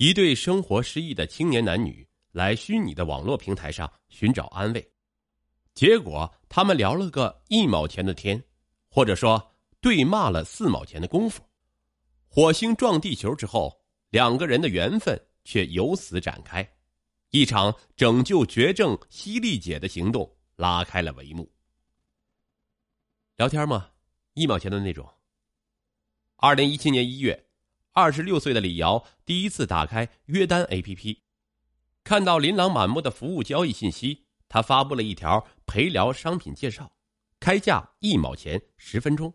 一对生活失意的青年男女来虚拟的网络平台上寻找安慰，结果他们聊了个一毛钱的天，或者说对骂了四毛钱的功夫。火星撞地球之后，两个人的缘分却由此展开，一场拯救绝症犀利姐的行动拉开了帷幕。聊天吗？一毛钱的那种。二零一七年一月。二十六岁的李瑶第一次打开约单 APP，看到琳琅满目的服务交易信息，他发布了一条陪聊商品介绍，开价一毛钱十分钟。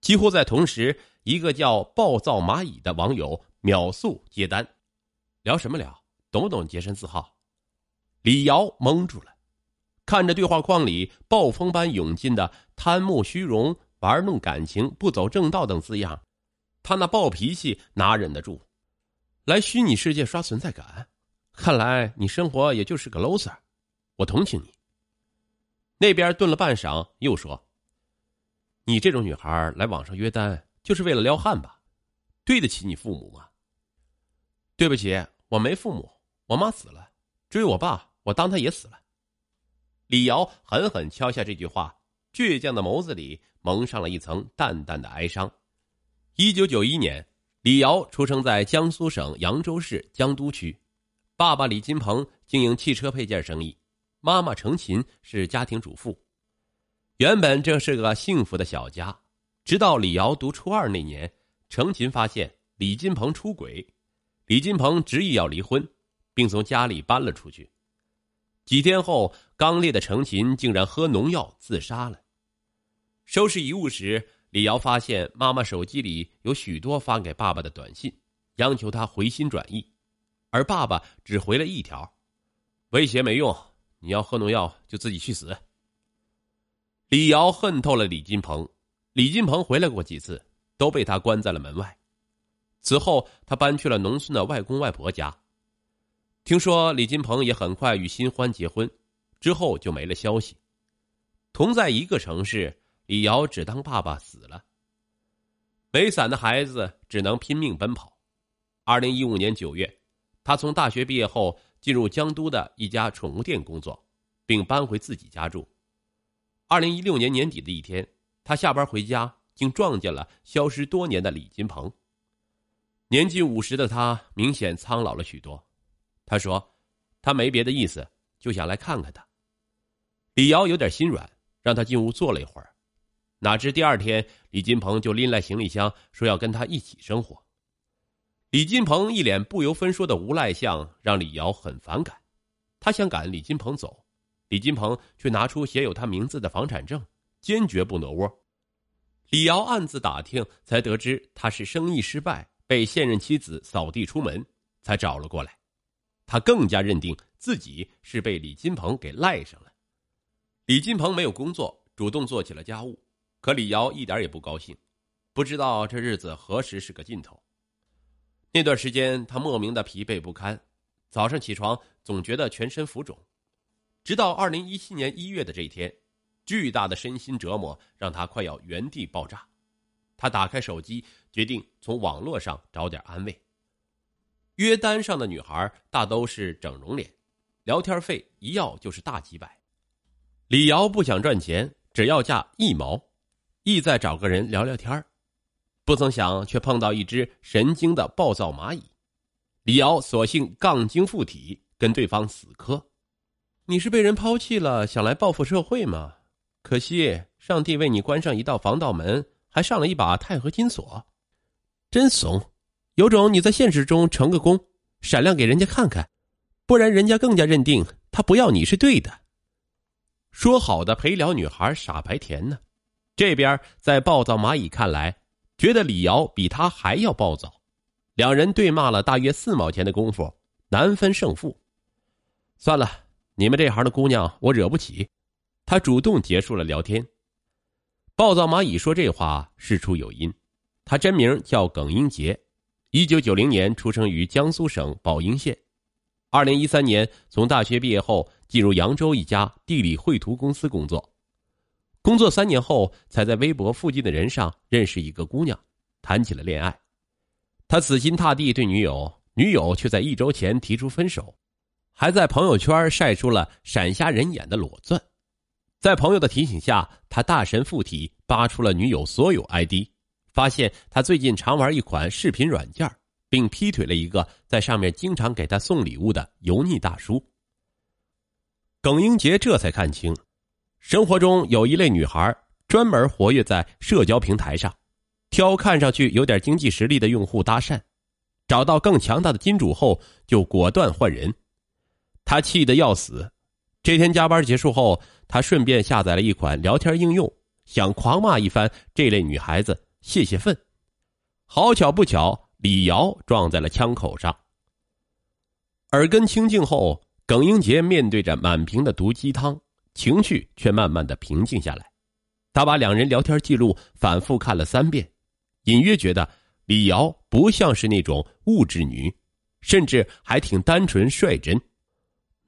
几乎在同时，一个叫“暴躁蚂蚁”的网友秒速接单，聊什么聊？懂不懂洁身自好？李瑶懵住了，看着对话框里暴风般涌进的“贪慕虚荣、玩弄感情、不走正道”等字样。他那暴脾气哪忍得住？来虚拟世界刷存在感，看来你生活也就是个 loser，我同情你。那边顿了半晌，又说：“你这种女孩来网上约单，就是为了撩汉吧？对得起你父母吗？”对不起，我没父母，我妈死了。追我爸，我当他也死了。李瑶狠狠敲下这句话，倔强的眸子里蒙上了一层淡淡的哀伤。一九九一年，李瑶出生在江苏省扬州市江都区，爸爸李金鹏经营汽车配件生意，妈妈程琴是家庭主妇。原本这是个幸福的小家，直到李瑶读初二那年，程琴发现李金鹏出轨，李金鹏执意要离婚，并从家里搬了出去。几天后，刚烈的程琴竟然喝农药自杀了。收拾遗物时。李瑶发现妈妈手机里有许多发给爸爸的短信，央求他回心转意，而爸爸只回了一条：“威胁没用，你要喝农药就自己去死。”李瑶恨透了李金鹏，李金鹏回来过几次，都被他关在了门外。此后，他搬去了农村的外公外婆家。听说李金鹏也很快与新欢结婚，之后就没了消息。同在一个城市。李瑶只当爸爸死了。没伞的孩子只能拼命奔跑。二零一五年九月，他从大学毕业后进入江都的一家宠物店工作，并搬回自己家住。二零一六年年底的一天，他下班回家，竟撞见了消失多年的李金鹏。年近五十的他明显苍老了许多。他说：“他没别的意思，就想来看看他。”李瑶有点心软，让他进屋坐了一会儿。哪知第二天，李金鹏就拎来行李箱，说要跟他一起生活。李金鹏一脸不由分说的无赖相，让李瑶很反感。他想赶李金鹏走，李金鹏却拿出写有他名字的房产证，坚决不挪窝。李瑶暗自打听，才得知他是生意失败，被现任妻子扫地出门，才找了过来。他更加认定自己是被李金鹏给赖上了。李金鹏没有工作，主动做起了家务。可李瑶一点也不高兴，不知道这日子何时是个尽头。那段时间，他莫名的疲惫不堪，早上起床总觉得全身浮肿。直到二零一七年一月的这一天，巨大的身心折磨让他快要原地爆炸。他打开手机，决定从网络上找点安慰。约单上的女孩大都是整容脸，聊天费一要就是大几百。李瑶不想赚钱，只要价一毛。意在找个人聊聊天不曾想却碰到一只神经的暴躁蚂蚁。李瑶索性杠精附体，跟对方死磕。你是被人抛弃了，想来报复社会吗？可惜上帝为你关上一道防盗门，还上了一把钛合金锁，真怂！有种你在现实中成个功，闪亮给人家看看，不然人家更加认定他不要你是对的。说好的陪聊女孩傻白甜呢？这边在暴躁蚂蚁看来，觉得李瑶比他还要暴躁，两人对骂了大约四毛钱的功夫，难分胜负。算了，你们这行的姑娘我惹不起，他主动结束了聊天。暴躁蚂蚁说这话事出有因，他真名叫耿英杰，一九九零年出生于江苏省宝应县，二零一三年从大学毕业后进入扬州一家地理绘图公司工作。工作三年后，才在微博附近的人上认识一个姑娘，谈起了恋爱。他死心塌地对女友：“女友却在一周前提出分手，还在朋友圈晒出了闪瞎人眼的裸钻。在朋友的提醒下，他大神附体，扒出了女友所有 ID，发现他最近常玩一款视频软件，并劈腿了一个在上面经常给他送礼物的油腻大叔。耿英杰这才看清，生活中有一类女孩专门活跃在社交平台上，挑看上去有点经济实力的用户搭讪，找到更强大的金主后就果断换人。他气得要死。这天加班结束后，他顺便下载了一款聊天应用，想狂骂一番这类女孩子泄泄愤。好巧不巧，李瑶撞在了枪口上。耳根清净后，耿英杰面对着满屏的毒鸡汤，情绪却慢慢的平静下来。他把两人聊天记录反复看了三遍，隐约觉得李瑶不像是那种物质女，甚至还挺单纯率真。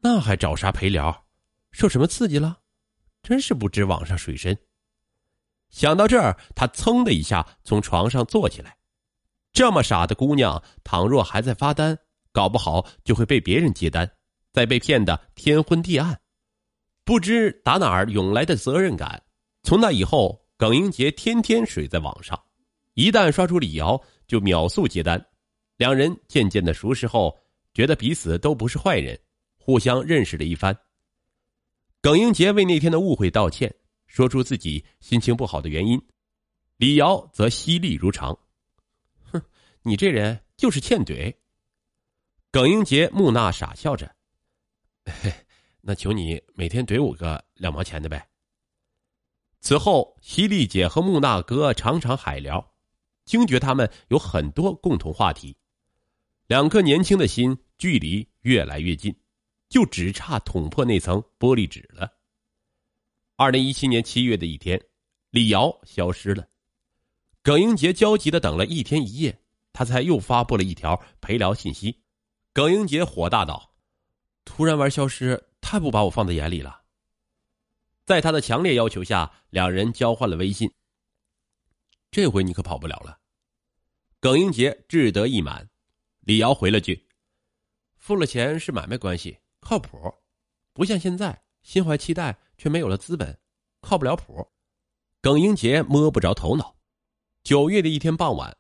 那还找啥陪聊？受什么刺激了？真是不知网上水深。想到这儿，他噌的一下从床上坐起来。这么傻的姑娘，倘若还在发单，搞不好就会被别人接单，再被骗得天昏地暗。不知打哪儿涌来的责任感。从那以后，耿英杰天天水在网上，一旦刷出李瑶，就秒速接单。两人渐渐的熟识后，觉得彼此都不是坏人。互相认识了一番，耿英杰为那天的误会道歉，说出自己心情不好的原因。李瑶则犀利如常：“哼，你这人就是欠怼。”耿英杰木讷傻笑着：“嘿，那求你每天怼我个两毛钱的呗。”此后，犀利姐和木讷哥常常海聊，惊觉他们有很多共同话题，两颗年轻的心距离越来越近。就只差捅破那层玻璃纸了。二零一七年七月的一天，李瑶消失了。耿英杰焦急的等了一天一夜，他才又发布了一条陪聊信息。耿英杰火大道：“突然玩消失，太不把我放在眼里了。”在他的强烈要求下，两人交换了微信。这回你可跑不了了。耿英杰志得意满，李瑶回了句：“付了钱是买卖关系。”靠谱，不像现在心怀期待却没有了资本，靠不了谱。耿英杰摸不着头脑。九月的一天傍晚，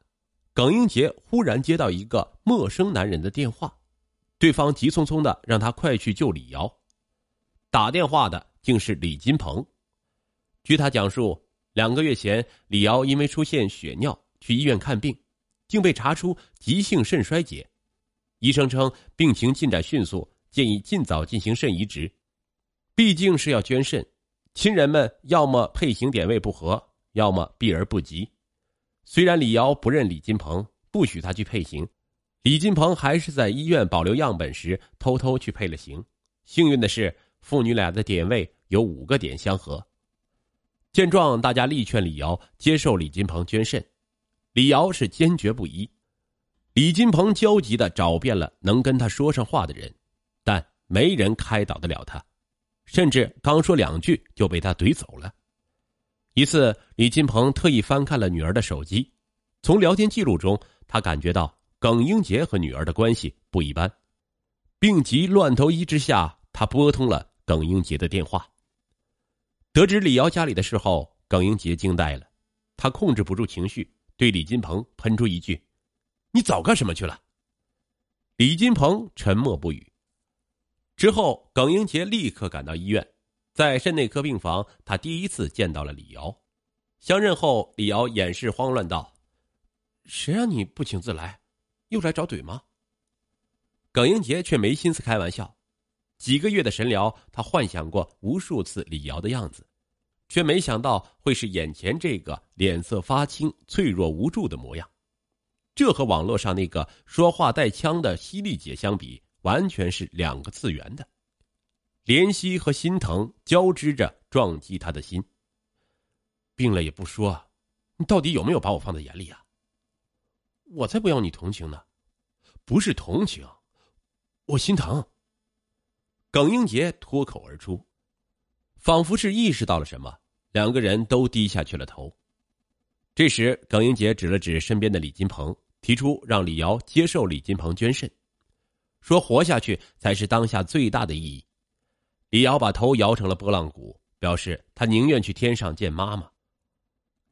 耿英杰忽然接到一个陌生男人的电话，对方急匆匆的让他快去救李瑶。打电话的竟是李金鹏。据他讲述，两个月前李瑶因为出现血尿去医院看病，竟被查出急性肾衰竭，医生称病情进展迅速。建议尽早进行肾移植，毕竟是要捐肾，亲人们要么配型点位不合，要么避而不及。虽然李瑶不认李金鹏，不许他去配型，李金鹏还是在医院保留样本时偷偷去配了型。幸运的是，父女俩的点位有五个点相合。见状，大家力劝李瑶接受李金鹏捐肾，李瑶是坚决不依。李金鹏焦急的找遍了能跟他说上话的人。但没人开导得了他，甚至刚说两句就被他怼走了。一次，李金鹏特意翻看了女儿的手机，从聊天记录中，他感觉到耿英杰和女儿的关系不一般。病急乱投医之下，他拨通了耿英杰的电话。得知李瑶家里的事后，耿英杰惊呆了，他控制不住情绪，对李金鹏喷出一句：“你早干什么去了？”李金鹏沉默不语。之后，耿英杰立刻赶到医院，在肾内科病房，他第一次见到了李瑶。相认后，李瑶掩饰慌乱道：“谁让你不请自来，又来找怼吗？”耿英杰却没心思开玩笑。几个月的神聊，他幻想过无数次李瑶的样子，却没想到会是眼前这个脸色发青、脆弱无助的模样。这和网络上那个说话带腔的犀利姐相比。完全是两个次元的，怜惜和心疼交织着撞击他的心。病了也不说，你到底有没有把我放在眼里啊？我才不要你同情呢，不是同情，我心疼。耿英杰脱口而出，仿佛是意识到了什么，两个人都低下去了头。这时，耿英杰指了指身边的李金鹏，提出让李瑶接受李金鹏捐肾，说活下去才是当下最大的意义。李瑶把头摇成了拨浪鼓，表示他宁愿去天上见妈妈。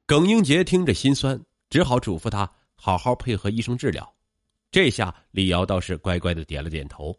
耿英杰听着心酸，只好嘱咐他好好配合医生治疗。这下李瑶倒是乖乖的点了点头。